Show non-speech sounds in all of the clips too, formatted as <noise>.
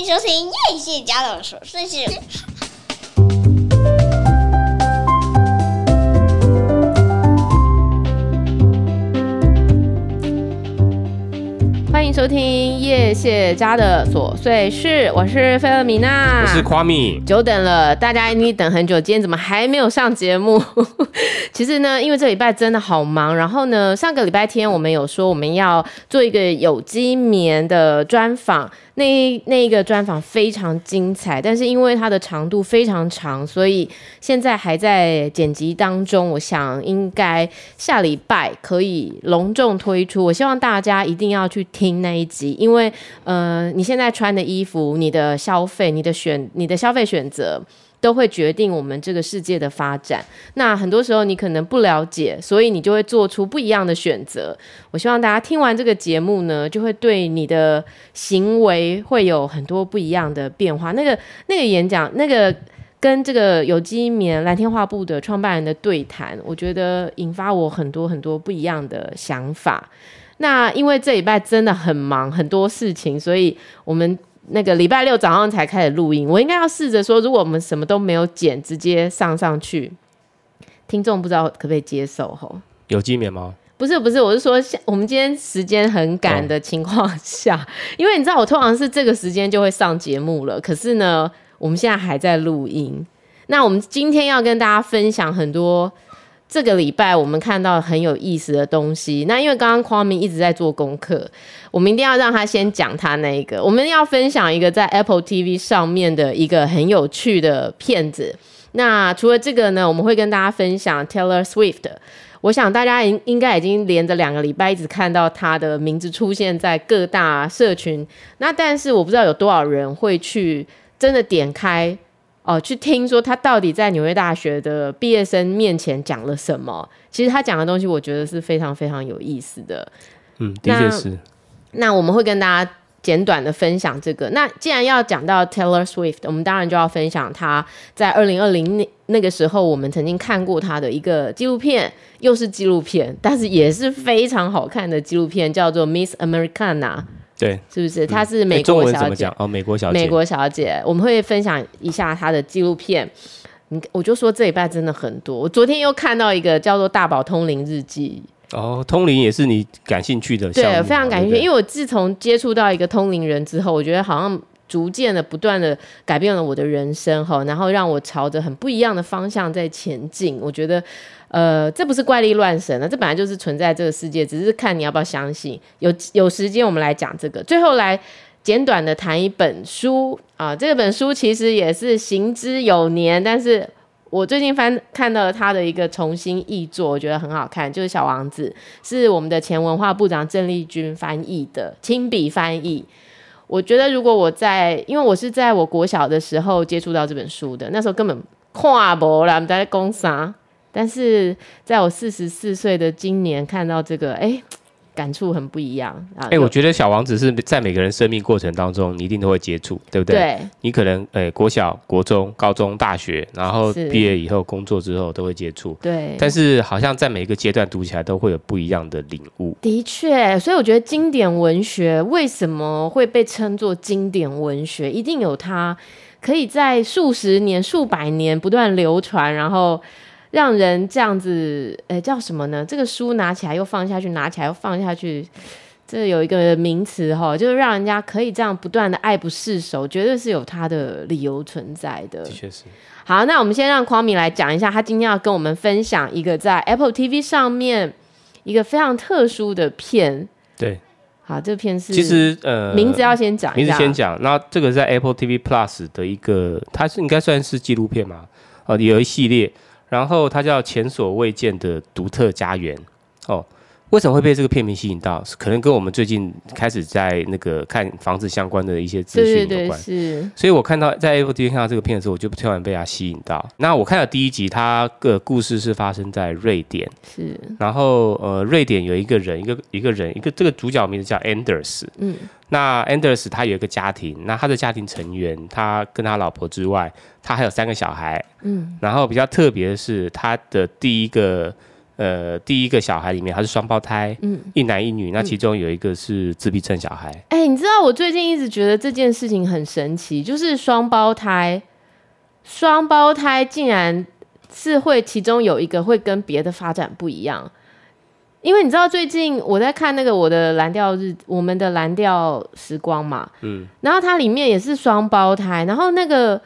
迎收听叶谢家的琐碎事。欢迎收听叶谢家的琐碎事，我是菲尔米娜，我是夸米，久等了，大家一定等很久，今天怎么还没有上节目？<laughs> 其实呢，因为这礼拜真的好忙，然后呢，上个礼拜天我们有说我们要做一个有机棉的专访。那那一个专访非常精彩，但是因为它的长度非常长，所以现在还在剪辑当中。我想应该下礼拜可以隆重推出。我希望大家一定要去听那一集，因为呃，你现在穿的衣服、你的消费、你的选、你的消费选择。都会决定我们这个世界的发展。那很多时候你可能不了解，所以你就会做出不一样的选择。我希望大家听完这个节目呢，就会对你的行为会有很多不一样的变化。那个那个演讲，那个跟这个有机棉蓝天画布的创办人的对谈，我觉得引发我很多很多不一样的想法。那因为这礼拜真的很忙，很多事情，所以我们。那个礼拜六早上才开始录音，我应该要试着说，如果我们什么都没有剪，直接上上去，听众不知道可不可以接受吼？有机棉吗？不是不是，我是说，我们今天时间很赶的情况下，哦，因为你知道我通常是这个时间就会上节目了，可是呢，我们现在还在录音。那我们今天要跟大家分享很多。这个礼拜我们看到很有意思的东西。那因为刚刚匡明一直在做功课，我们一定要让他先讲他那一个。我们要分享一个在 Apple TV 上面的一个很有趣的片子。那除了这个呢，我们会跟大家分享 Taylor Swift。我想大家应应该已经连着两个礼拜一直看到他的名字出现在各大社群。那但是我不知道有多少人会去真的点开。哦，去听说他到底在纽约大学的毕业生面前讲了什么？其实他讲的东西，我觉得是非常非常有意思的。嗯，的确是。那，那我们会跟大家简短的分享这个。那既然要讲到 Taylor Swift，我们当然就要分享他在二零二零那那个时候，我们曾经看过他的一个纪录片，又是纪录片，但是也是非常好看的纪录片，叫做 Miss Americana。对，是不是？她是美国小姐。哦，美国小姐。美国小姐，我们会分享一下她的纪录片。你，我就说这礼拜真的很多。我昨天又看到一个叫做《大宝通灵日记》。哦，通灵也是你感兴趣的。对，非常感兴趣，因为我自从接触到一个通灵人之后，我觉得好像逐渐的、不断的改变了我的人生哈，然后让我朝着很不一样的方向在前进。我觉得。呃，这不是怪力乱神了，这本来就是存在这个世界，只是看你要不要相信。有有时间我们来讲这个，最后来简短的谈一本书啊，这本书其实也是行之有年，但是我最近翻看到了他的一个重新译作，我觉得很好看，就是《小王子》，是我们的前文化部长郑丽君翻译的，亲笔翻译。我觉得如果我在，因为我是在我国小的时候接触到这本书的，那时候根本看不啦，我们在讲啥。但是在我四十四岁的今年看到这个，哎，<tsk> 感触很不一样啊！哎、欸，我觉得小王子是在每个人生命过程当中，你一定都会接触，对不对？对。你可能，哎，国小、国中、高中、大学，然后毕业以后工作之后都会接触。对。但是好像在每一个阶段读起来都会有不一样的领悟。的确，所以我觉得经典文学为什么会被称作经典文学，一定有它可以在数十年、数百年不断流传，然后。让人这样子，诶，叫什么呢？这个书拿起来又放下去，拿起来又放下去，这有一个名词哈，就是让人家可以这样不断的爱不释手，绝对是有它的理由存在的。的确是。好，那我们先让 Kwame 来讲一下，他今天要跟我们分享一个在 Apple TV 上面一个非常特殊的片。对。好，这个片是。其实呃，名字要先讲。名字先讲。那这个在 Apple TV Plus 的一个，它是应该算是纪录片嘛？呃，有一系列。然后它叫前所未见的独特家园。哦，为什么会被这个片名吸引到？可能跟我们最近开始在那个看房子相关的一些资讯有关。是。所以我看到在 Apple TV 看到这个片的时候，我就突然被它吸引到。那我看了第一集，它的故事是发生在瑞典。是。然后呃，瑞典有一个人，一个一个人，一个这个主角名字叫 Anders。嗯。那 Anders 他有一个家庭，那他的家庭成员，他跟他老婆之外，他还有三个小孩。嗯，然后比较特别的是，他的第一个呃，第一个小孩里面他是双胞胎，嗯，一男一女，那其中有一个是自闭症小孩。哎、欸，你知道我最近一直觉得这件事情很神奇，就是双胞胎，双胞胎竟然是会其中有一个会跟别的发展不一样。因为你知道最近我在看那个我的蓝调日，我们的蓝调时光嘛，嗯，然后它里面也是双胞胎，然后那个。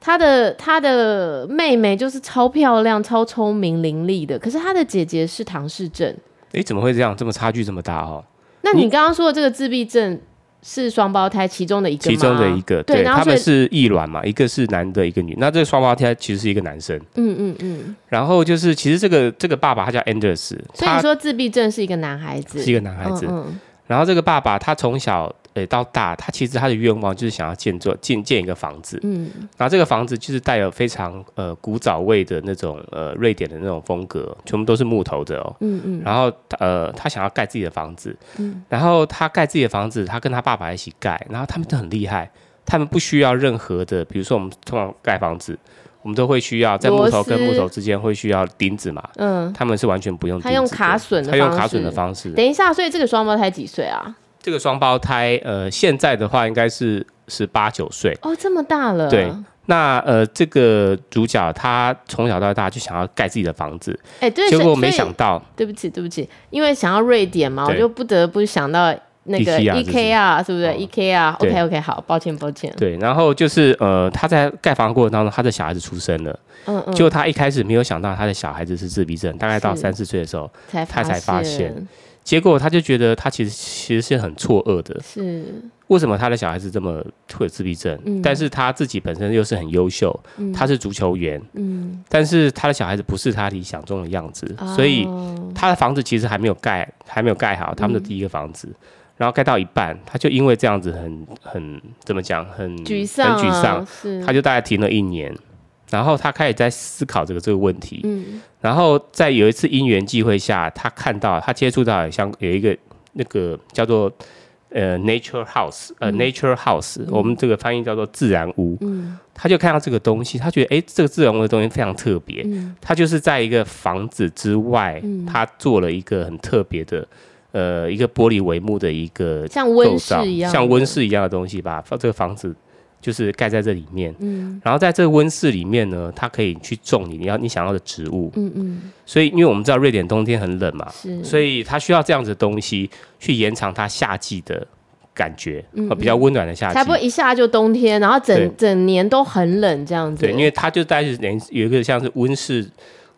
他的他的妹妹就是超漂亮、超聪明伶俐的，可是他的姐姐是唐氏症。哎，怎么会这样？这么差距这么大哦？那你刚刚说的这个自闭症是双胞胎其中的一个？其中的一个，对，他们是异卵嘛，一个是男的，一个女。那这个双胞胎其实是一个男生。嗯嗯嗯。然后就是，其实这个这个爸爸他叫 Anders，所以你说自闭症是一个男孩子，是一个男孩子。嗯，嗯。然后这个爸爸他从小。对，到大，他其实他的愿望就是想要建做建建一个房子，嗯，然后这个房子就是带有非常呃古早味的那种呃瑞典的那种风格，全部都是木头的哦，嗯嗯，然后呃他想要盖自己的房子，嗯，然后他盖自己的房子，他跟他爸爸一起盖，然后他们都很厉害，他们不需要任何的，比如说我们通常盖房子，我们都会需要在木头跟木头之间会需要钉子嘛，嗯，他们是完全不用钉子，他用卡榫，他用卡榫的方式。等一下，所以这个双胞胎几岁啊？这个双胞胎，呃，现在的话应该是十八九岁。哦，这么大了。对，那呃，这个主角他从小到大就想要盖自己的房子，哎，对，结果没想到，对不起，对不起，因为想要瑞典嘛，我就不得不想到那个 E K R 是。不是？E K R？OK OK，好，抱歉抱歉。对，然后就是呃，他在盖房过程当中，他的小孩子出生了，嗯嗯，结果他一开始没有想到他的小孩子是自闭症，大概到三四岁的时候，他才发现。结果他就觉得他其实其实是很错愕的，是。为什么他的小孩子这么会有自闭症？嗯，但是他自己本身又是很优秀，嗯，他是足球员，嗯，但是他的小孩子不是他理想中的样子，哦，所以他的房子其实还没有盖，还没有盖好，他们的第一个房子，嗯，然后盖到一半，他就因为这样子很很怎么讲，很沮丧，啊，很沮丧，他就大概停了一年。然后他开始在思考这个这个问题，嗯，然后在有一次因缘际会下，他看到他接触到像有一个那个叫做呃 nature house，呃 nature house，我们这个翻译叫做自然屋，嗯，他就看到这个东西，他觉得哎，这个自然屋的东西非常特别，嗯，他就是在一个房子之外，他做了一个很特别的呃一个玻璃帷幕的一个像温室一样，像温室一样的东西吧，这个房子。就是盖在这里面，嗯，然后在这个温室里面呢，它可以去种你你要你想要的植物，嗯嗯，所以因为我们知道瑞典冬天很冷嘛，是，所以它需要这样子的东西去延长它夏季的感觉，嗯，比较温暖的夏季，才不会一下就冬天，然后整整年都很冷这样子，对，因为它就带着连有一个像是温室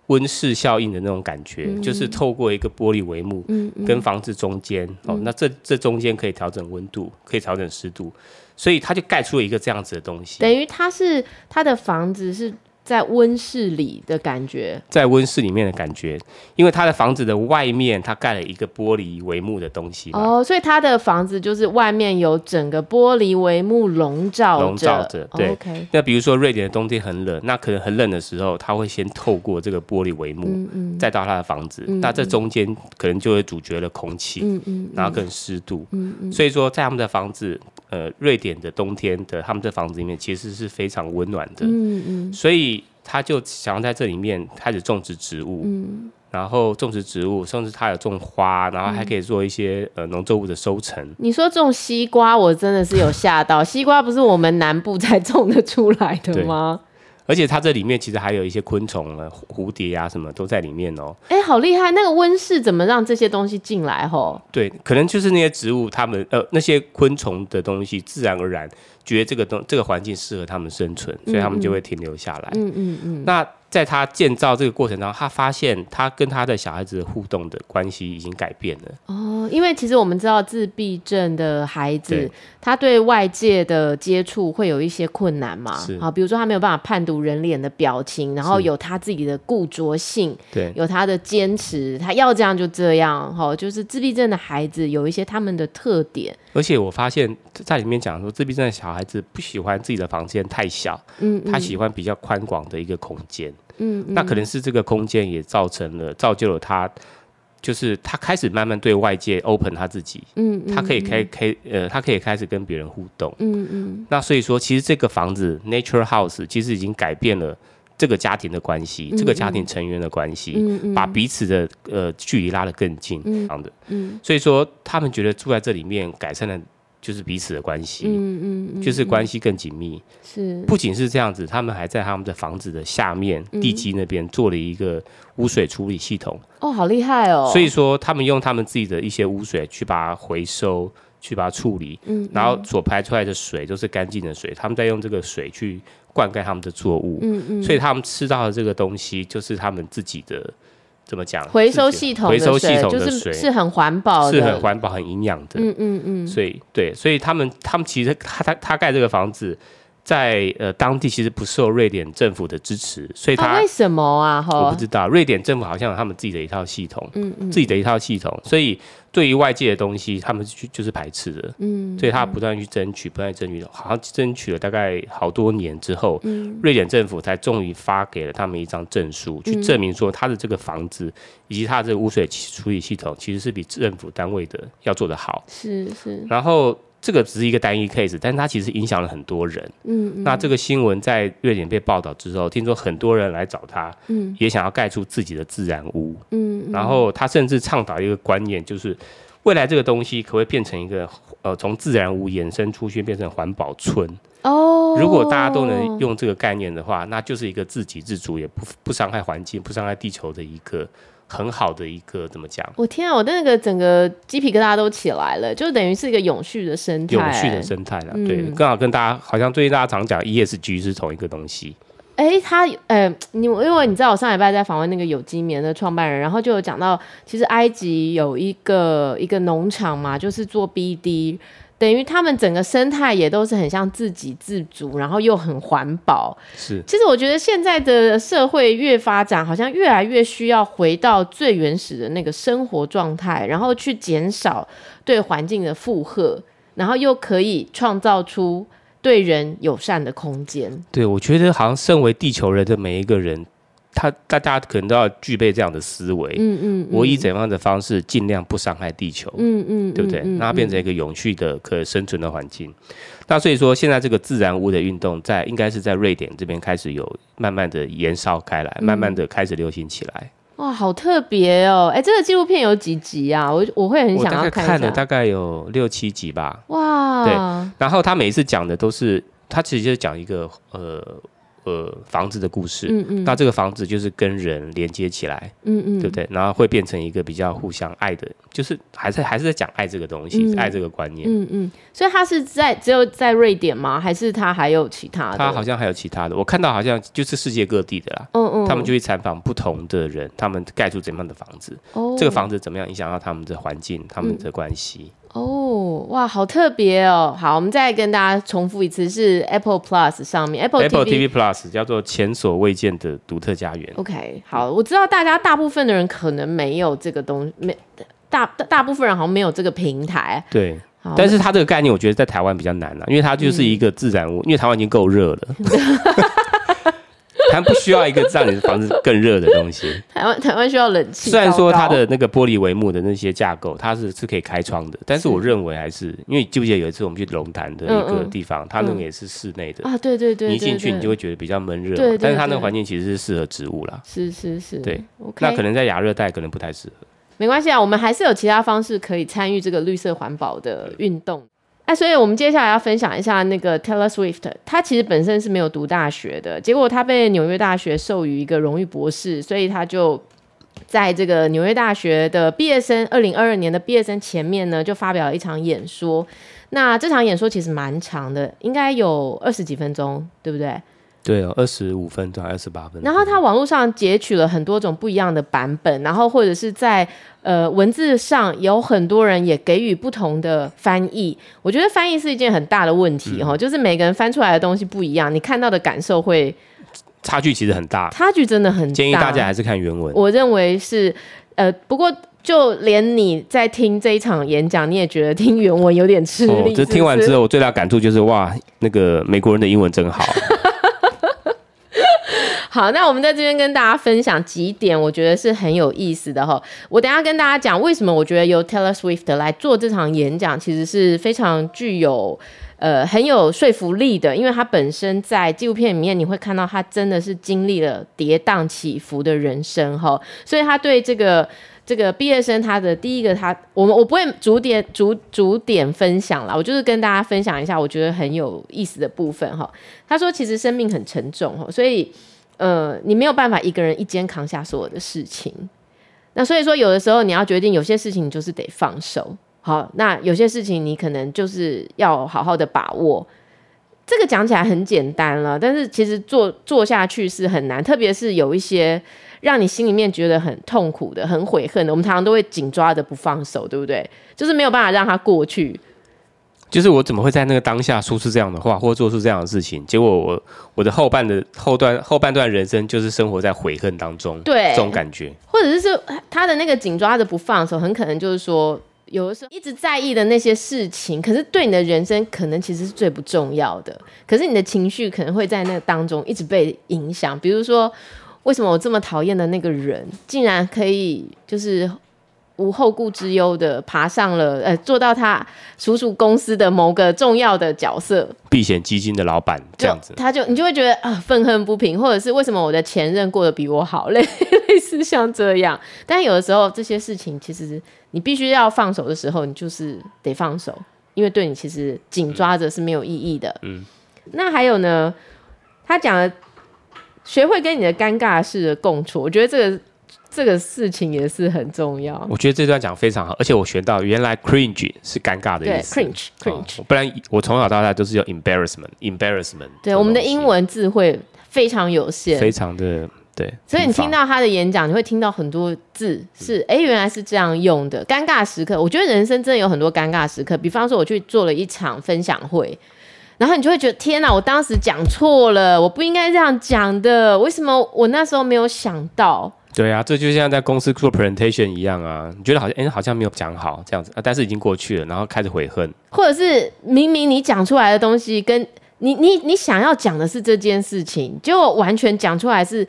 温室效应的那种感觉，嗯，就是透过一个玻璃帷幕，嗯，跟房子中间，哦，那这这中间可以调整温度，可以调整湿度。所以他就盖出了一个这样子的东西，等于他是他的房子是。在温室里的感觉，在温室里面的感觉，因为他的房子的外面，他盖了一个玻璃帷幕的东西。哦，所以他的房子就是外面有整个玻璃帷幕笼罩着。笼罩着，对。哦 okay、那比如说瑞典的冬天很冷，那可能很冷的时候，他会先透过这个玻璃帷幕，嗯嗯，再到他的房子。那这中间可能就会阻绝了空气，嗯，嗯嗯，然后跟湿度，嗯嗯。所以说，在他们的房子，呃，瑞典的冬天的他们的房子里面，其实是非常温暖的，嗯嗯。所以。他就想要在这里面开始种植植物，嗯，然后种植植物，甚至他有种花，然后还可以做一些呃农作物的收成。你说种西瓜，我真的是有吓到。西瓜不是我们南部才种得出来的吗？而且它这里面其实还有一些昆虫呢，蝴蝶啊什么都在里面哦。哎、欸，好厉害！那个温室怎么让这些东西进来？吼，对，可能就是那些植物，它们呃那些昆虫的东西，自然而然觉得这个东这个环境适合他们生存，所以他们就会停留下来。嗯嗯嗯。嗯，那在他建造这个过程当中，他发现他跟他的小孩子的互动的关系已经改变了。哦，因为其实我们知道自闭症的孩子，对他对外界的接触会有一些困难嘛。是。好，比如说他没有办法判读人脸的表情，然后有他自己的固着性，对，有他的坚持，他要这样就这样。哈，就是自闭症的孩子有一些他们的特点。而且我发现，在里面讲说，自闭症的小孩子不喜欢自己的房间太小，嗯，嗯，他喜欢比较宽广的一个空间。嗯，那可能是这个空间也造成了，造就了他，就是他开始慢慢对外界 open 他自己，嗯，他可以开开，呃，他可以开始跟别人互动，嗯嗯。那所以说，其实这个房子 Nature House 其实已经改变了这个家庭的关系，嗯、这个家庭成员的关系，嗯嗯、把彼此的呃距离拉得更近，这样的。嗯嗯、所以说他们觉得住在这里面改善了。就是彼此的关系，嗯嗯，就是关系更紧密。是，不仅是这样子，他们还在他们的房子的下面、嗯、地基那边做了一个污水处理系统。哦，好厉害哦！所以说，他们用他们自己的一些污水去把它回收，去把它处理，嗯，然后所排出来的水都是干净的水。他们在用这个水去灌溉他们的作物，嗯嗯，所以他们吃到的这个东西就是他们自己的。怎么讲？回收系统，回收系统的水是很环保的，是很环保、很营养的。嗯嗯嗯。所以，对，所以他们他们其实他他他盖这个房子。在呃当地其实不受瑞典政府的支持，所以他、啊、为什么啊？我不知道，瑞典政府好像有他们自己的一套系统，嗯嗯，自己的一套系统，所以对于外界的东西，他们去就是排斥的，嗯，所以他不断去争取，不断争取，好像争取了大概好多年之后，嗯，瑞典政府才终于发给了他们一张证书，去证明说他的这个房子以及他的这个污水处理系统其实是比政府单位的要做得好，是是，然后。这个只是一个单一 case，但是它其实影响了很多人。嗯，嗯，那这个新闻在瑞典被报道之后，听说很多人来找他，嗯，也想要盖出自己的自然屋。嗯，嗯，然后他甚至倡导一个观念，就是未来这个东西可不可以变成一个呃，从自然屋衍生出去变成环保村。哦，如果大家都能用这个概念的话，那就是一个自给自足，也不不伤害环境、不伤害地球的一个。很好的一个怎么讲？我天啊，我的那个整个鸡皮疙瘩都起来了，就等于是一个永续的生态，永续的生态了。嗯、对，刚好跟大家好像最近大家常讲 ESG 是同一个东西。哎、欸，他呃，你因为你知道我上礼拜在访问那个有机棉的创办人，然后就有讲到，其实埃及有一个一个农场嘛，就是做 BD。等于他们整个生态也都是很像自给自足，然后又很环保。是，其实我觉得现在的社会越发展，好像越来越需要回到最原始的那个生活状态，然后去减少对环境的负荷，然后又可以创造出对人友善的空间。对，我觉得好像身为地球人的每一个人。他大家可能都要具备这样的思维，嗯嗯，我以怎样的方式尽量不伤害地球，嗯嗯，对不对？让它变成一个永续的可生存的环境。那所以说，现在这个自然屋的运动，在应该是在瑞典这边开始有慢慢的延烧开来，慢慢的开始流行起来。哇，好特别哦！哎，这个纪录片有几集啊？我我会很想要看。看了大概有六七集吧。哇，对。然后他每一次讲的都是，他其实就是讲一个呃。呃，房子的故事，嗯嗯，那这个房子就是跟人连接起来，嗯嗯，对不对？然后会变成一个比较互相爱的，就是还是还是在讲爱这个东西，爱这个观念，嗯嗯。所以他是在只有在瑞典吗？还是他还有其他的？他好像还有其他的，我看到好像就是世界各地的啦，嗯嗯。他们就会采访不同的人，他们盖出怎样的房子，哦，这个房子怎么样影响到他们的环境，他们的关系。哦，哇，好特别哦！好，我们再跟大家重复一次，是 Apple Plus 上面 Apple Apple TV Plus 叫做前所未见的独特家园。OK，好，我知道大家大部分的人可能没有这个东西，没大大部分人好像没有这个平台。对，但是它这个概念，我觉得在台湾比较难了，因为它就是一个自然物，嗯、因为台湾已经够热了。<laughs> 它不需要一个让你的房子更热的东西。<laughs> 台湾台湾需要冷气。虽然说它的那个玻璃帷幕的那些架构，它是是可以开窗的，但是我认为还是因为记不记得有一次我们去龙潭的一个地方，它那个也是室内的啊，对对对，你一进去你就会觉得比较闷热，对，但是它那个环境其实是适合植物啦。是是是，对，那可能在亚热带可能不太适合。没关系啊，我们还是有其他方式可以参与这个绿色环保的运动。那、所以，我们接下来要分享一下那个 Taylor Swift。他其实本身是没有读大学的，结果他被纽约大学授予一个荣誉博士，所以他就在这个纽约大学的毕业生二零二二年的毕业生前面呢，就发表了一场演说。那这场演说其实蛮长的，应该有二十几分钟，对不对？对哦，二十五分钟，二十八分钟。然后他网络上截取了很多种不一样的版本，然后或者是在呃文字上有很多人也给予不同的翻译。我觉得翻译是一件很大的问题哈，嗯、就是每个人翻出来的东西不一样，你看到的感受会差距其实很大，差距真的很大。建议大家还是看原文。我认为是呃，不过就连你在听这一场演讲，你也觉得听原文有点吃力。哦，这听完之后，我最大感触就是哇，那个美国人的英文真好。<laughs> 好，那我们在这边跟大家分享几点，我觉得是很有意思的哈。我等下跟大家讲为什么我觉得由 Taylor Swift 来做这场演讲，其实是非常具有呃很有说服力的，因为他本身在纪录片里面你会看到他真的是经历了跌宕起伏的人生哈，所以他对这个。这个毕业生他的第一个他，我们我不会逐点逐逐点分享了，我就是跟大家分享一下我觉得很有意思的部分哈。他说其实生命很沉重哈，所以呃你没有办法一个人一肩扛下所有的事情。那所以说有的时候你要决定有些事情你就是得放手，好，那有些事情你可能就是要好好的把握。这个讲起来很简单了，但是其实做做下去是很难，特别是有一些。让你心里面觉得很痛苦的、很悔恨的，我们常常都会紧抓着不放手，对不对？就是没有办法让它过去。就是我怎么会在那个当下说出这样的话，或做出这样的事情？结果我我的后半的后段后半段人生就是生活在悔恨当中，对这种感觉，或者是说他的那个紧抓着不放手，很可能就是说，有的时候一直在意的那些事情，可是对你的人生可能其实是最不重要的，可是你的情绪可能会在那个当中一直被影响，比如说。为什么我这么讨厌的那个人，竟然可以就是无后顾之忧的爬上了，呃，做到他叔叔公司的某个重要的角色，避险基金的老板这样子，他就你就会觉得啊，愤恨不平，或者是为什么我的前任过得比我好，类 <laughs> 类似像这样。但有的时候这些事情，其实你必须要放手的时候，你就是得放手，因为对你其实紧抓着是没有意义的。嗯，那还有呢，他讲的。学会跟你的尴尬式的共处，我觉得这个这个事情也是很重要。我觉得这段讲非常好，而且我学到原来 cringe 是尴尬的意思。对，cringe cringe，、哦、不然我从小到大都是用 embarrassment embarrassment。对，我们的英文智慧非常有限，非常的对。所以你听到他的演讲，你会听到很多字是哎、嗯，原来是这样用的。尴尬时刻，我觉得人生真的有很多尴尬时刻。比方说，我去做了一场分享会。然后你就会觉得天哪，我当时讲错了，我不应该这样讲的。为什么我那时候没有想到？对啊，这就像在公司做 presentation 一样啊，你觉得好像哎，好像没有讲好这样子啊，但是已经过去了，然后开始悔恨。或者是明明你讲出来的东西跟你你你想要讲的是这件事情，结果完全讲出来是。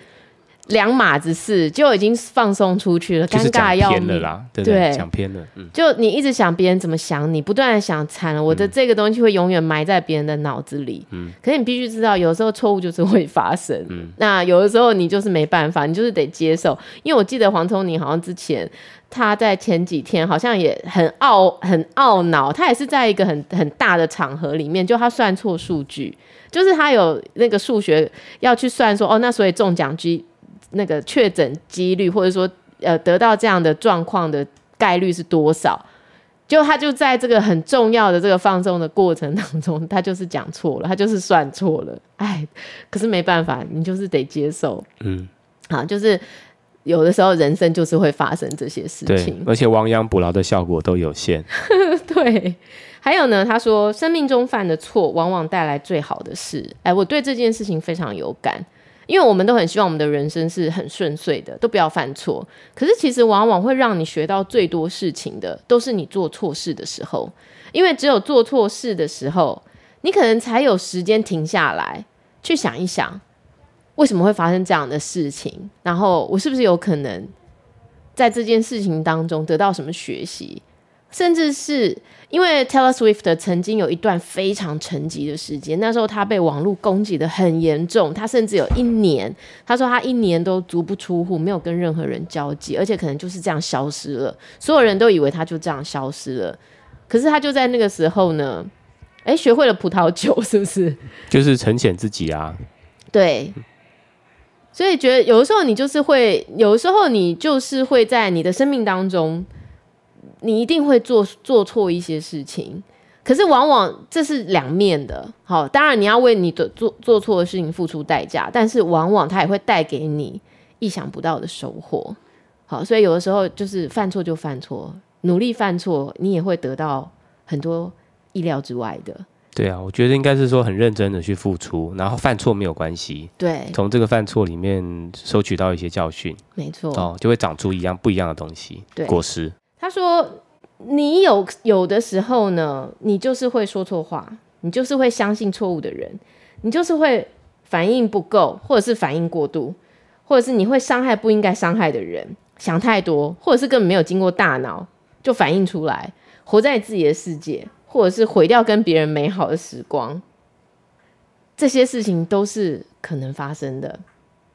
两码子事就已经放松出去了，尴尬要命了啦，对对，讲偏了。嗯，就你一直想别人怎么想你，不断的想惨了，我的这个东西会永远埋在别人的脑子里。嗯，可是你必须知道，有时候错误就是会发生。嗯，那有的时候你就是没办法，你就是得接受。因为我记得黄聪宁好像之前他在前几天好像也很懊很懊恼，他也是在一个很很大的场合里面，就他算错数据，就是他有那个数学要去算说，哦，那所以中奖机。那个确诊几率，或者说呃得到这样的状况的概率是多少？就他就在这个很重要的这个放松的过程当中，他就是讲错了，他就是算错了。<laughs> 哎，可是没办法，你就是得接受。嗯，好，就是有的时候人生就是会发生这些事情，而且亡羊补牢的效果都有限。<laughs> 对，还有呢，他说生命中犯的错往往带来最好的事。哎，我对这件事情非常有感。因为我们都很希望我们的人生是很顺遂的，都不要犯错。可是其实往往会让你学到最多事情的，都是你做错事的时候。因为只有做错事的时候，你可能才有时间停下来，去想一想，为什么会发生这样的事情，然后我是不是有可能在这件事情当中得到什么学习。甚至是因为 Taylor Swift 曾经有一段非常沉寂的时间，那时候他被网络攻击的很严重，他甚至有一年，他说他一年都足不出户，没有跟任何人交际，而且可能就是这样消失了，所有人都以为他就这样消失了，可是他就在那个时候呢，哎，学会了葡萄酒，是不是？就是沉潜自己啊。对，所以觉得有的时候你就是会，有的时候你就是会在你的生命当中。你一定会做做错一些事情，可是往往这是两面的。好，当然你要为你的做做错的事情付出代价，但是往往它也会带给你意想不到的收获。好，所以有的时候就是犯错就犯错，努力犯错，你也会得到很多意料之外的。对啊，我觉得应该是说很认真的去付出，然后犯错没有关系。对，从这个犯错里面收取到一些教训，没错，哦，就会长出一样不一样的东西，对，果实。他说：“你有有的时候呢，你就是会说错话，你就是会相信错误的人，你就是会反应不够，或者是反应过度，或者是你会伤害不应该伤害的人，想太多，或者是根本没有经过大脑就反应出来，活在自己的世界，或者是毁掉跟别人美好的时光，这些事情都是可能发生的。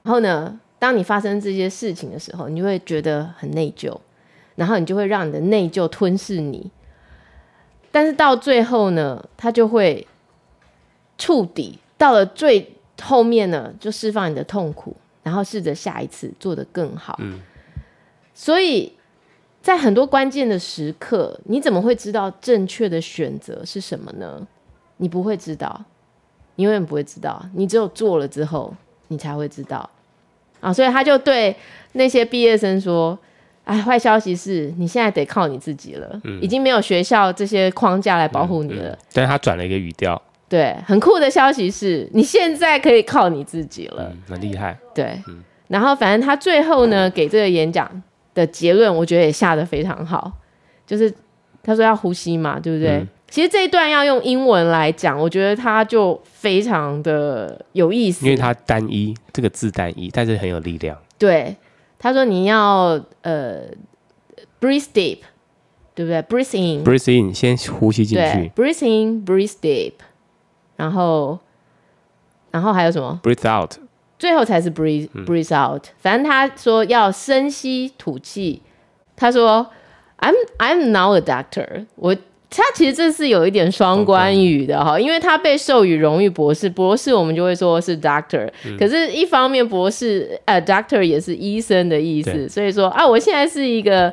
然后呢，当你发生这些事情的时候，你就会觉得很内疚，然后你就会让你的内疚吞噬你。但是到最后呢，它就会触底，到了最后面呢，就释放你的痛苦，然后试着下一次做得更好。嗯。所以在很多关键的时刻，你怎么会知道正确的选择是什么呢？你不会知道，你永远不会知道，你只有做了之后，你才会知道。啊，所以他就对那些毕业生说。哎，坏消息是你现在得靠你自己了，嗯、已经没有学校这些框架来保护你了。嗯嗯、但是他转了一个语调，对，很酷的消息是你现在可以靠你自己了，嗯、很厉害。对，嗯、然后反正他最后呢，给这个演讲的结论，我觉得也下得非常好，就是他说要呼吸嘛，对不对？嗯、其实这一段要用英文来讲，我觉得他就非常的有意思，因为他单一这个字单一，但是很有力量。对。他说：“你要呃，breathe deep，对不对？breathe in，breathe in，先呼吸进去。breathe in，breathe deep，然后，然后还有什么？breathe out，最后才是 breathe breathe out。反正他说要深吸吐气。他说：‘I'm I'm now a doctor。’我。” 他其实这是有一点双关语的哈，因为他被授予荣誉博士，博士我们就会说是 doctor，、嗯、可是一方面博士呃 doctor 也是医生的意思，所以说啊，我现在是一个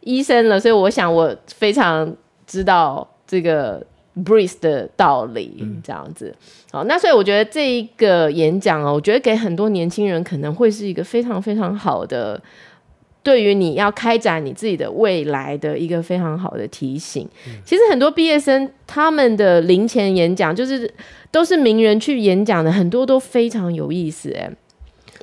医生了，所以我想我非常知道这个 breathe 的道理，嗯、这样子。好，那所以我觉得这一个演讲哦，我觉得给很多年轻人可能会是一个非常非常好的。对于你要开展你自己的未来的一个非常好的提醒。嗯、其实很多毕业生他们的临前演讲，就是都是名人去演讲的，很多都非常有意思哎。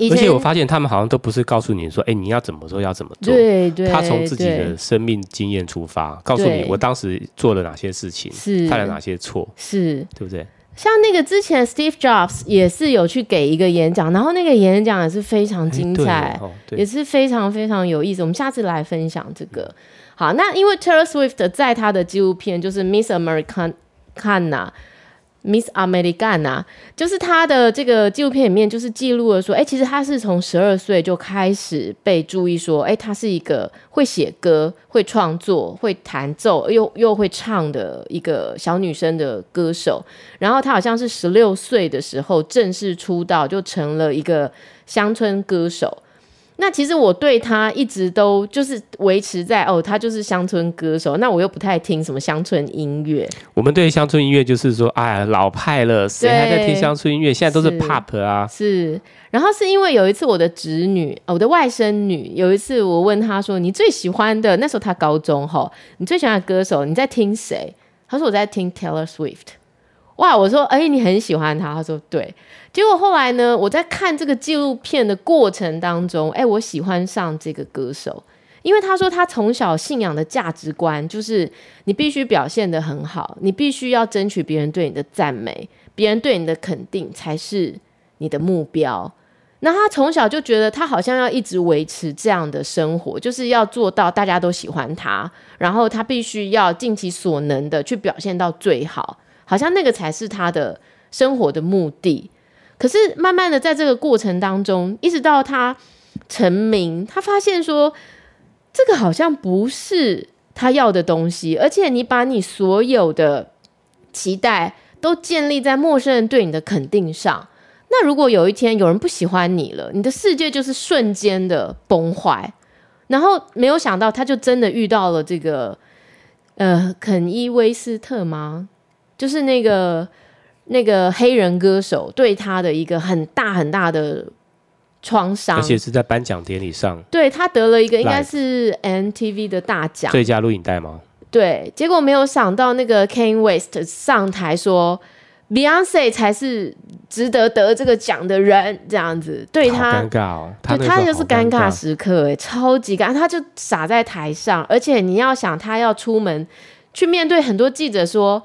而且我发现他们好像都不是告诉你说，哎，你要怎么做，要怎么做。对对。他从自己的生命经验出发，告诉你我当时做了哪些事情，是犯了哪些错，是对不对？像那个之前 Steve Jobs 也是有去给一个演讲，然后那个演讲也是非常精彩，哦、也是非常非常有意思。我们下次来分享这个。好，那因为 Taylor Swift 在他的纪录片就是 Miss Americana。Miss Americana，就是她的这个纪录片里面，就是记录了说，哎、其实她是从十二岁就开始被注意，说，哎、她是一个会写歌、会创作、会弹奏又又会唱的一个小女生的歌手。然后她好像是十六岁的时候正式出道，就成了一个乡村歌手。那其实我对他一直都就是维持在哦，他就是乡村歌手。那我又不太听什么乡村音乐。我们对乡村音乐就是说，哎呀，老派了，谁还在听乡村音乐？对现在都是 pop 啊。是。然后是因为有一次我的侄女，我的外甥女，有一次我问她说：“你最喜欢的那时候她高中哈，你最喜欢的歌手你在听谁？”她说：“我在听 Taylor Swift。”哇，我说：“哎，你很喜欢她？”她说：“对。”结果后来呢，我在看这个纪录片的过程当中，哎，我喜欢上这个歌手，因为他说他从小信仰的价值观就是你必须表现得很好，你必须要争取别人对你的赞美，别人对你的肯定才是你的目标。那他从小就觉得他好像要一直维持这样的生活，就是要做到大家都喜欢他，然后他必须要尽其所能的去表现到最好，好像那个才是他的生活的目的。可是慢慢的，在这个过程当中，一直到他成名，他发现说，这个好像不是他要的东西，而且你把你所有的期待都建立在陌生人对你的肯定上，那如果有一天有人不喜欢你了，你的世界就是瞬间的崩坏。然后没有想到，他就真的遇到了这个呃肯伊威斯特吗？就是那个。那个黑人歌手对他的一个很大很大的创伤，而且是在颁奖典礼上，对，他得了一个应该是 MTV 的大奖，最佳录影带吗？对，结果没有想到那个 Kanye West 上台说 Beyonce 才是值得得这个奖的人，这样子。对他尴尬哦，他对他就是尴尬时刻，哎，超级尴尬，他就傻在台上，而且你要想他要出门去面对很多记者说。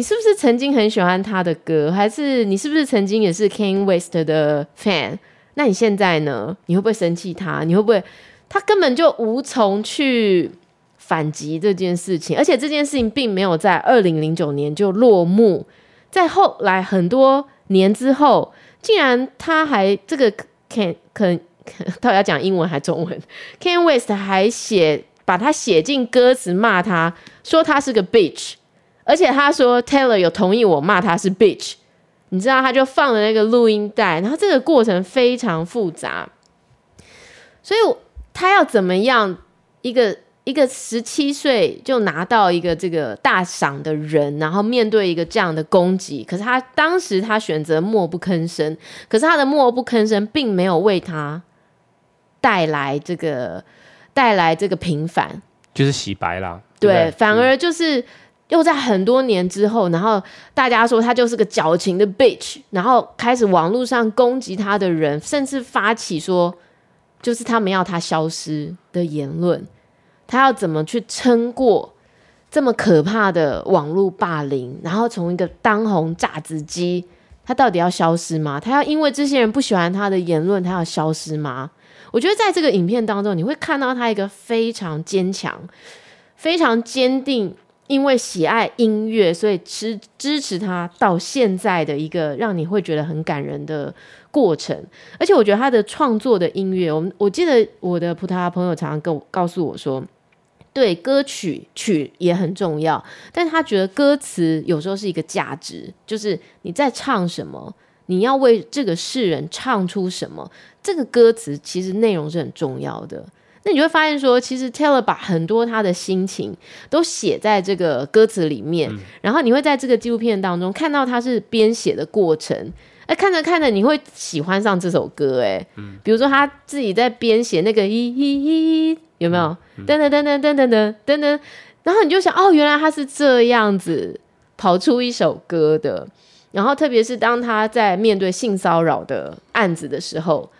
你是不是曾经很喜欢他的歌？还是你是不是曾经也是 Kanye West 的 fan？那你现在呢？你会不会生气他？你会不会？他根本就无从去反击这件事情，而且这件事情并没有在二零零九年就落幕，在后来很多年之后，竟然他还这个 Can 可到底要讲英文还是中文？Can West 还写把他写进歌词骂他说他是个 bitch，而且他说 Taylor 有同意我骂他是 bitch，你知道他就放了那个录音带，然后这个过程非常复杂，所以他要怎么样一个？一个十七岁就拿到一个这个大赏的人，然后面对一个这样的攻击，可是他当时他选择默不吭声，可是他的默不吭声并没有为他带来这个带来这个平反，就是洗白啦。对，对，反而就是又在很多年之后，然后大家说他就是个矫情的 bitch，然后开始网络上攻击他的人，甚至发起说就是他们要他消失的言论。他要怎么去撑过这么可怕的网络霸凌？然后从一个当红榨汁机，他到底要消失吗？他要因为这些人不喜欢他的言论，他要消失吗？我觉得在这个影片当中，你会看到他一个非常坚强、非常坚定，因为喜爱音乐，所以支支持他到现在的一个让你会觉得很感人的过程。而且我觉得他的创作的音乐，我我记得我的葡萄牙朋友常常跟我告诉我说。对，歌曲曲也很重要，但是他觉得歌词有时候是一个价值，就是你在唱什么，你要为这个世人唱出什么，这个歌词其实内容是很重要的。那你会发现说，其实 Taylor 把很多他的心情都写在这个歌词里面，嗯、然后你会在这个纪录片当中看到他是编写的过程。哎，看着看着，你会喜欢上这首歌，哎，嗯，比如说他自己在编写那个一一一，有没有？噔噔噔噔噔噔噔噔噔，然后你就想，哦，原来他是这样子跑出一首歌的。然后特别是当他在面对性骚扰的案子的时候，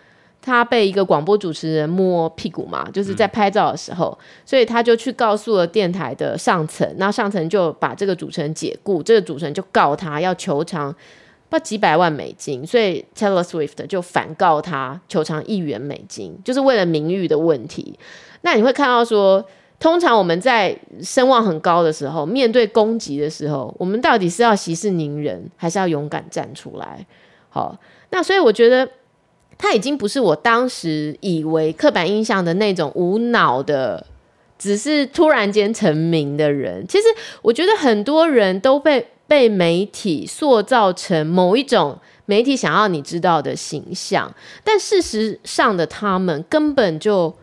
他被一个广播主持人摸屁股嘛，就是在拍照的时候，所以他就去告诉了电台的上层，那上层就把这个主持人解雇，这个主持人就告他要求偿。不几百万美金，所以 Taylor Swift 就反告他求偿一元美金，就是为了名誉的问题。那你会看到说，通常我们在声望很高的时候，面对攻击的时候，我们到底是要息事宁人，还是要勇敢站出来？好，那所以我觉得他已经不是我当时以为刻板印象的那种无脑的，只是突然间成名的人。其实我觉得很多人都被。被媒体塑造成某一种媒体想要你知道的形象，但事实上的他们根本就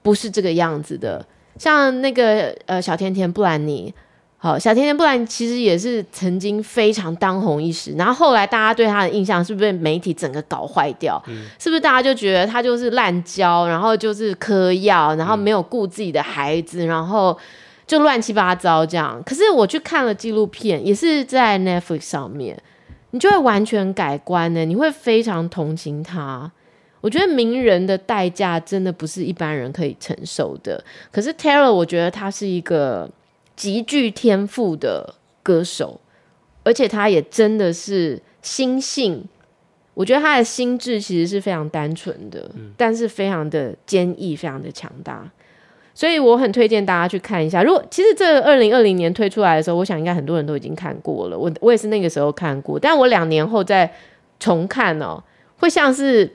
不是这个样子的。像那个呃小甜甜布兰妮，好，小甜甜布兰其实也是曾经非常当红一时，然后后来大家对他的印象是不是被媒体整个搞坏掉？嗯，是不是大家就觉得他就是滥交，然后就是嗑药，然后没有顾自己的孩子，然后。就乱七八糟这样，可是我去看了纪录片，也是在 Netflix 上面，你就会完全改观呢。你会非常同情他。我觉得名人的代价真的不是一般人可以承受的。可是 Taylor，我觉得他是一个极具天赋的歌手，而且他也真的是心性。我觉得他的心智其实是非常单纯的，嗯，但是非常的坚毅，非常的强大。所以我很推荐大家去看一下。如果其实这二零二零年推出来的时候，我想应该很多人都已经看过了。我我也是那个时候看过，但我两年后再重看哦，会像是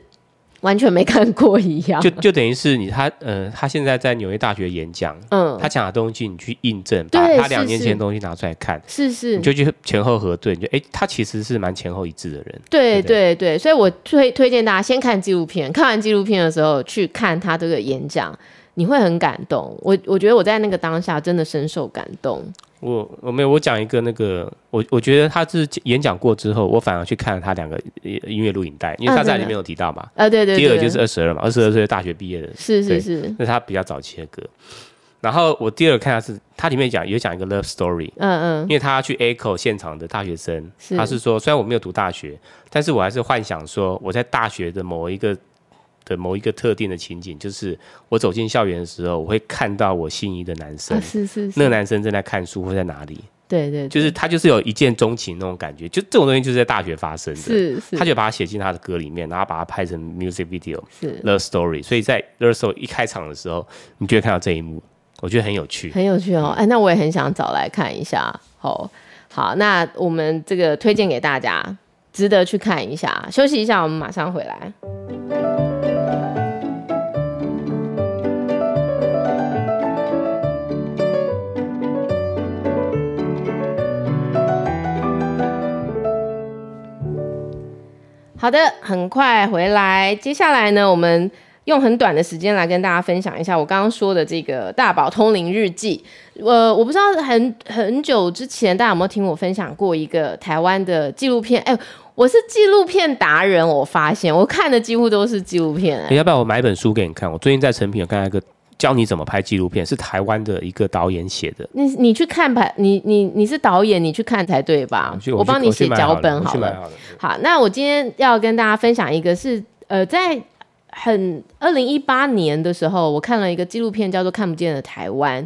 完全没看过一样。就就等于是你他呃，他现在在纽约大学演讲，嗯，他讲的东西你去印证，把他两年前的东西拿出来看，是是，你就去前后核对，你就哎，他其实是蛮前后一致的人。对对对，对，所以我推推荐大家先看纪录片，看完纪录片的时候去看他这个演讲。你会很感动，我我觉得我在那个当下真的深受感动。我我没有，我讲一个那个，我我觉得他是演讲过之后，我反而去看了他两个音乐录影带，因为他在里面有提到嘛。啊，对对，对。第二就是二十二嘛，二十二岁大学毕业的。是是是，那他比较早期的歌。然后我第二个看他是，他里面讲有讲一个 love story。嗯嗯。因为他去 echo 现场的大学生，他是说，虽然我没有读大学，但是我还是幻想说我在大学的某一个。的某一个特定的情景，就是我走进校园的时候，我会看到我心仪的男生，啊、是是是，那个男生正在看书或在哪里？对，对对，就是他就是有一见钟情那种感觉，就这种东西就是在大学发生的，是是，他就把它写进他的歌里面，然后把它拍成 music video，是 Love Story，所以在 Love Story 一开场的时候，你就会看到这一幕。我觉得很有趣，很有趣哦。哎，那我也很想找来看一下。好，好，那我们这个推荐给大家，值得去看一下。休息一下，我们马上回来。好的，很快回来。接下来呢，我们用很短的时间来跟大家分享一下我刚刚说的这个《大宝通灵日记》。呃，我不知道很很久之前大家有没有听我分享过一个台湾的纪录片？哎，我是纪录片达人，我发现我看的几乎都是纪录片。你要不要我买一本书给你看？我最近在成品有看到一个。教你怎么拍纪录片，是台湾的一个导演写的。你你去看吧，你你你是导演，你去看才对吧？我，我帮你写脚本好了。好，那我今天要跟大家分享一个是，是呃，在很二零一八年的时候，我看了一个纪录片，叫做《看不见的台湾》。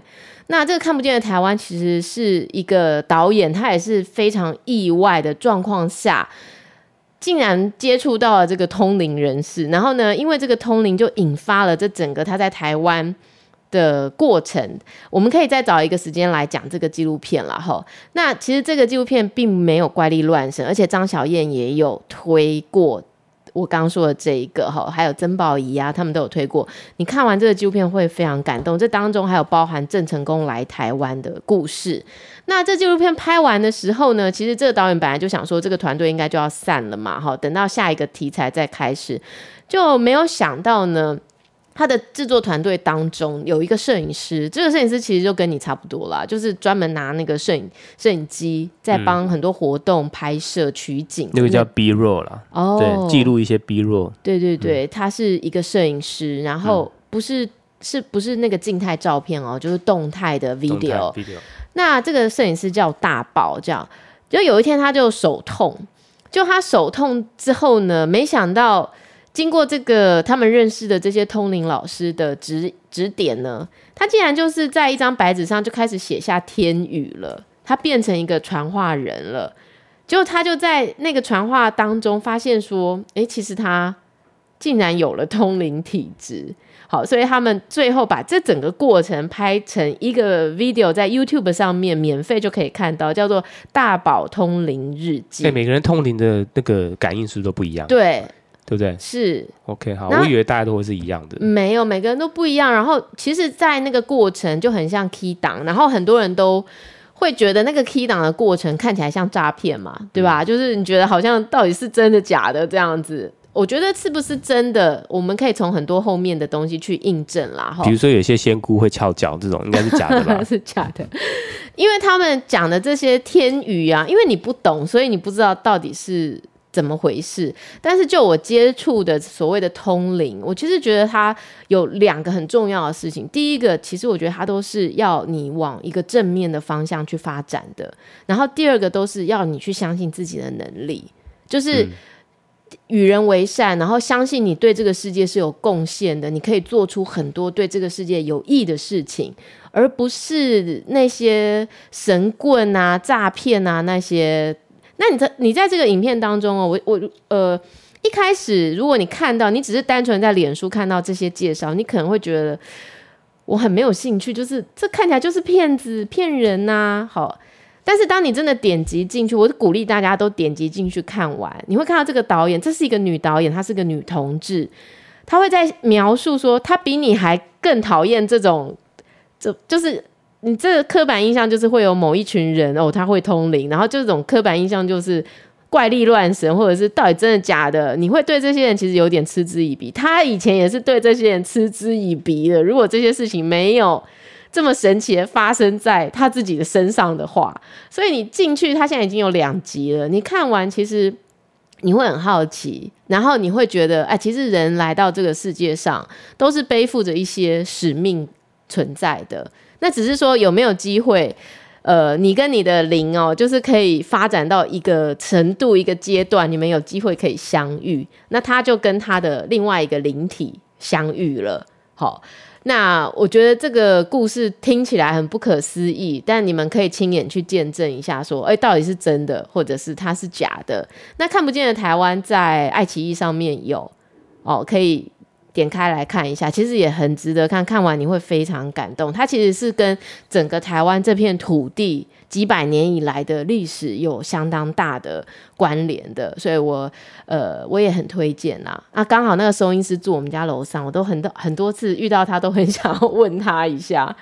那这个看不见的台湾，其实是一个导演，他也是非常意外的状况下，竟然接触到了这个通灵人士，然后呢，因为这个通灵就引发了这整个他在台湾的过程。我们可以再找一个时间来讲这个纪录片了哈。那其实这个纪录片并没有怪力乱神，而且张小燕也有推过。我刚刚说的这一个哈，还有曾宝仪啊，他们都有推过。你看完这个纪录片会非常感动，这当中还有包含郑成功来台湾的故事。那这纪录片拍完的时候呢，其实这个导演本来就想说，这个团队应该就要散了嘛，哈，等到下一个题材再开始，就没有想到呢。他的制作团队当中有一个摄影师，这个摄影师其实就跟你差不多啦，就是专门拿那个摄影摄影机在帮很多活动拍摄取景，那个叫 B roll 啦，哦，对，记录一些 B roll。对对对，他是一个摄影师，然后不是是不是那个静态照片哦，就是动态的 video。video。那这个摄影师叫大宝，这样就有一天他就手痛，就他手痛之后呢，没想到。经过这个他们认识的这些通灵老师的指指点呢，他竟然就是在一张白纸上就开始写下天语了，他变成一个传话人了。结果他就在那个传话当中发现说，诶，其实他竟然有了通灵体质。好，所以他们最后把这整个过程拍成一个 video，在 YouTube 上面免费就可以看到，叫做《大宝通灵日记》。对，每个人通灵的那个感应是不是都不一样？对。对不对？是 OK，好，我以为大家都会是一样的。没有，每个人都不一样。然后，其实，在那个过程就很像 key 档，然后很多人都会觉得那个 key 档的过程看起来像诈骗嘛，对吧？嗯、就是你觉得好像到底是真的假的这样子。我觉得是不是真的，我们可以从很多后面的东西去印证啦。比如说，有些仙姑会翘脚，这种应该是假的吧？<laughs> 是假的，因为他们讲的这些天语啊，因为你不懂，所以你不知道到底是。怎么回事？但是就我接触的所谓的通灵，我其实觉得它有两个很重要的事情。第一个，其实我觉得它都是要你往一个正面的方向去发展的。然后第二个，都是要你去相信自己的能力，就是与人为善，然后相信你对这个世界是有贡献的，你可以做出很多对这个世界有益的事情，而不是那些神棍啊、诈骗啊那些。那你在你在这个影片当中哦，我我呃一开始如果你看到，你只是单纯在脸书看到这些介绍，你可能会觉得我很没有兴趣，就是这看起来就是骗子骗人呐、好，但是当你真的点击进去，我鼓励大家都点击进去看完，你会看到这个导演，这是一个女导演，她是个女同志，她会在描述说，她比你还更讨厌这种，这就是。你这个刻板印象就是会有某一群人哦，他会通灵，然后这种刻板印象就是怪力乱神，或者是到底真的假的？你会对这些人其实有点嗤之以鼻。他以前也是对这些人嗤之以鼻的。如果这些事情没有这么神奇的发生在他自己的身上的话，所以你进去，他现在已经有两集了。你看完，其实你会很好奇，然后你会觉得，哎，其实人来到这个世界上都是背负着一些使命存在的。那只是说有没有机会，呃，你跟你的灵哦，就是可以发展到一个程度、一个阶段，你们有机会可以相遇。那他就跟他的另外一个灵体相遇了。好，那我觉得这个故事听起来很不可思议，但你们可以亲眼去见证一下，说，哎，到底是真的，或者是它是假的？那看不见的台湾在爱奇艺上面有哦，可以。点开来看一下，其实也很值得看，看完你会非常感动。它其实是跟整个台湾这片土地几百年以来的历史有相当大的关联的，所以我呃我也很推荐啦。啊，刚好那个收音师住我们家楼上，我都很多很多次遇到他，都很想要问他一下。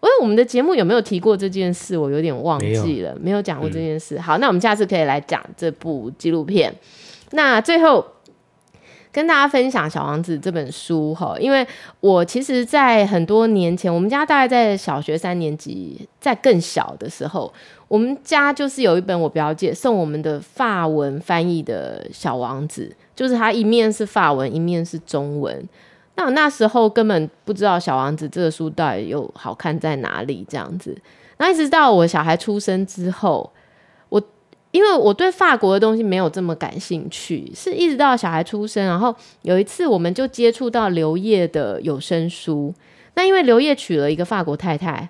喂，我们的节目有没有提过这件事？我有点忘记了，没有讲过这件事。嗯、好，那我们下次可以来讲这部纪录片。那最后。跟大家分享《小王子》这本书哈，因为我其实，在很多年前，我们家大概在小学三年级，在更小的时候，我们家就是有一本我表姐送我们的法文翻译的《小王子》，就是它一面是法文，一面是中文。那我那时候根本不知道《小王子》这个书到底有好看在哪里，这样子。那一直到我小孩出生之后。因为我对法国的东西没有这么感兴趣，是一直到小孩出生，然后有一次我们就接触到刘烨的有声书。那因为刘烨娶了一个法国太太，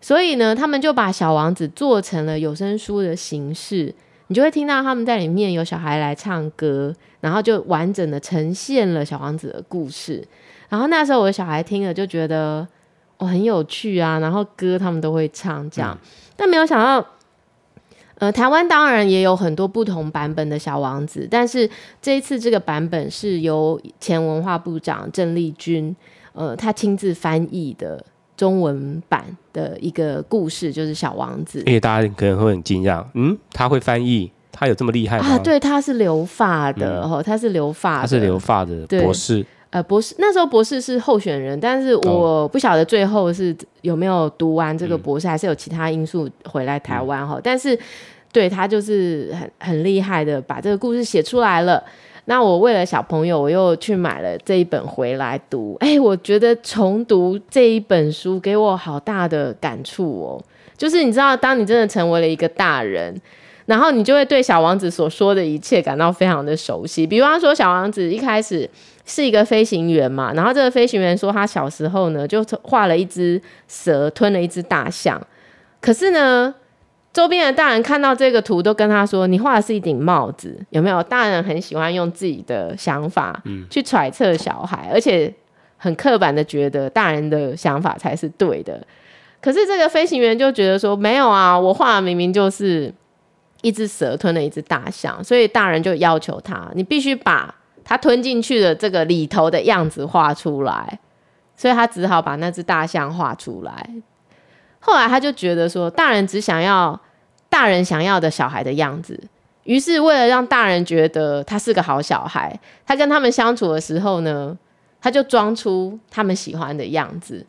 所以呢，他们就把小王子做成了有声书的形式。你就会听到他们在里面有小孩来唱歌，然后就完整的呈现了小王子的故事。然后那时候我的小孩听了就觉得哦很有趣啊，然后歌他们都会唱这样，但没有想到。呃，台湾当然也有很多不同版本的小王子，但是这一次这个版本是由前文化部长郑丽君，呃，他亲自翻译的中文版的一个故事，就是小王子。因为大家可能会很惊讶，嗯，他会翻译，他有这么厉害吗？啊，对，他是留法的，哦、嗯，他是留法，他是留法的博士。呃，博士那时候博士是候选人，但是我不晓得最后是有没有读完这个博士，嗯、还是有其他因素回来台湾哈、嗯。但是对他就是很很厉害的，把这个故事写出来了。那我为了小朋友，我又去买了这一本回来读。哎，我觉得重读这一本书给我好大的感触哦。就是你知道，当你真的成为了一个大人，然后你就会对小王子所说的一切感到非常的熟悉。比方说，小王子一开始。是一个飞行员嘛，然后这个飞行员说他小时候呢就画了一只蛇吞了一只大象，可是呢周边的大人看到这个图都跟他说，你画的是一顶帽子，有没有？大人很喜欢用自己的想法去揣测小孩，而且很刻板的觉得大人的想法才是对的。可是这个飞行员就觉得说没有啊，我画的明明就是一只蛇吞了一只大象，所以大人就要求他，你必须把。他吞进去的这个里头的样子画出来，所以他只好把那只大象画出来。后来他就觉得说，大人只想要大人想要的小孩的样子，于是为了让大人觉得他是个好小孩，他跟他们相处的时候呢，他就装出他们喜欢的样子。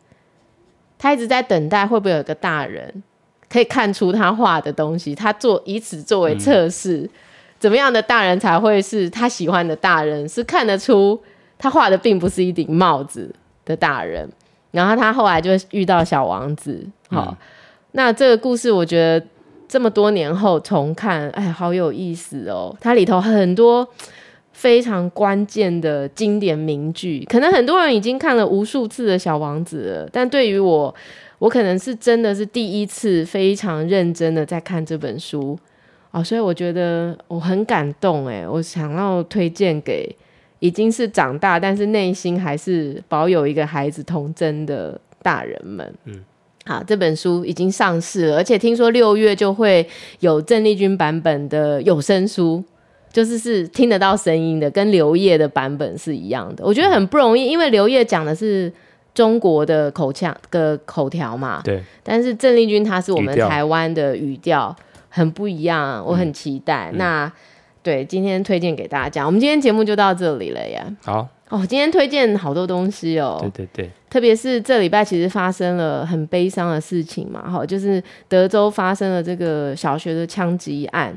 他一直在等待会不会有个大人可以看出他画的东西，他做以此作为测试。嗯怎么样的大人才会是他喜欢的大人？是看得出他画的并不是一顶帽子的大人。然后他后来就遇到小王子。好，嗯，那这个故事我觉得这么多年后重看，哎，好有意思哦。它里头很多非常关键的经典名句，可能很多人已经看了无数次的小王子了，但对于我，我可能是真的是第一次非常认真的在看这本书。哦，所以我觉得我很感动哎，我想要推荐给已经是长大，但是内心还是保有一个孩子童真的大人们。嗯，好，这本书已经上市了，而且听说六月就会有郑丽君版本的有声书，就是是听得到声音的，跟刘烨的版本是一样的。我觉得很不容易，因为刘烨讲的是中国的口腔的口条嘛，对，但是郑丽君她是我们台湾的语调。很不一样，我很期待。嗯、那对，今天推荐给大家，我们今天节目就到这里了呀。好哦，今天推荐好多东西哦。对对对，特别是这礼拜其实发生了很悲伤的事情嘛，哈，就是德州发生了这个小学的枪击案，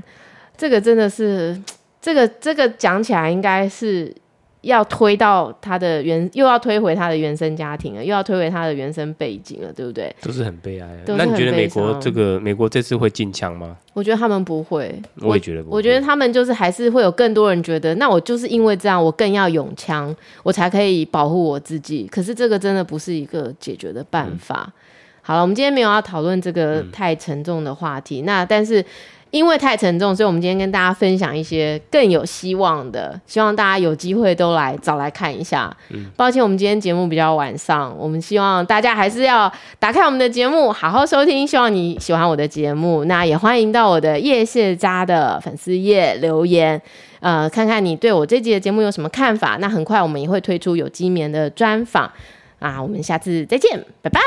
这个真的是，这个这个讲起来应该是。要推到他的原，又要推回他的原生家庭了，又要推回他的原生背景了，对不对？都是很悲哀的。那你觉得美国这个美国这次会禁枪吗？我觉得他们不会。我也觉得不会。我，我觉得他们就是还是会有更多人觉得，那我就是因为这样，我更要用枪，我才可以保护我自己。可是这个真的不是一个解决的办法。嗯、好了，我们今天没有要讨论这个太沉重的话题。嗯、那但是。因为太沉重，所以我们今天跟大家分享一些更有希望的，希望大家有机会都来早来看一下。嗯，抱歉，我们今天节目比较晚上，我们希望大家还是要打开我们的节目，好好收听。希望你喜欢我的节目，那也欢迎到我的叶谢家的粉丝页留言，呃，看看你对我这集的节目有什么看法。那很快我们也会推出有机棉的专访啊，我们下次再见，拜拜。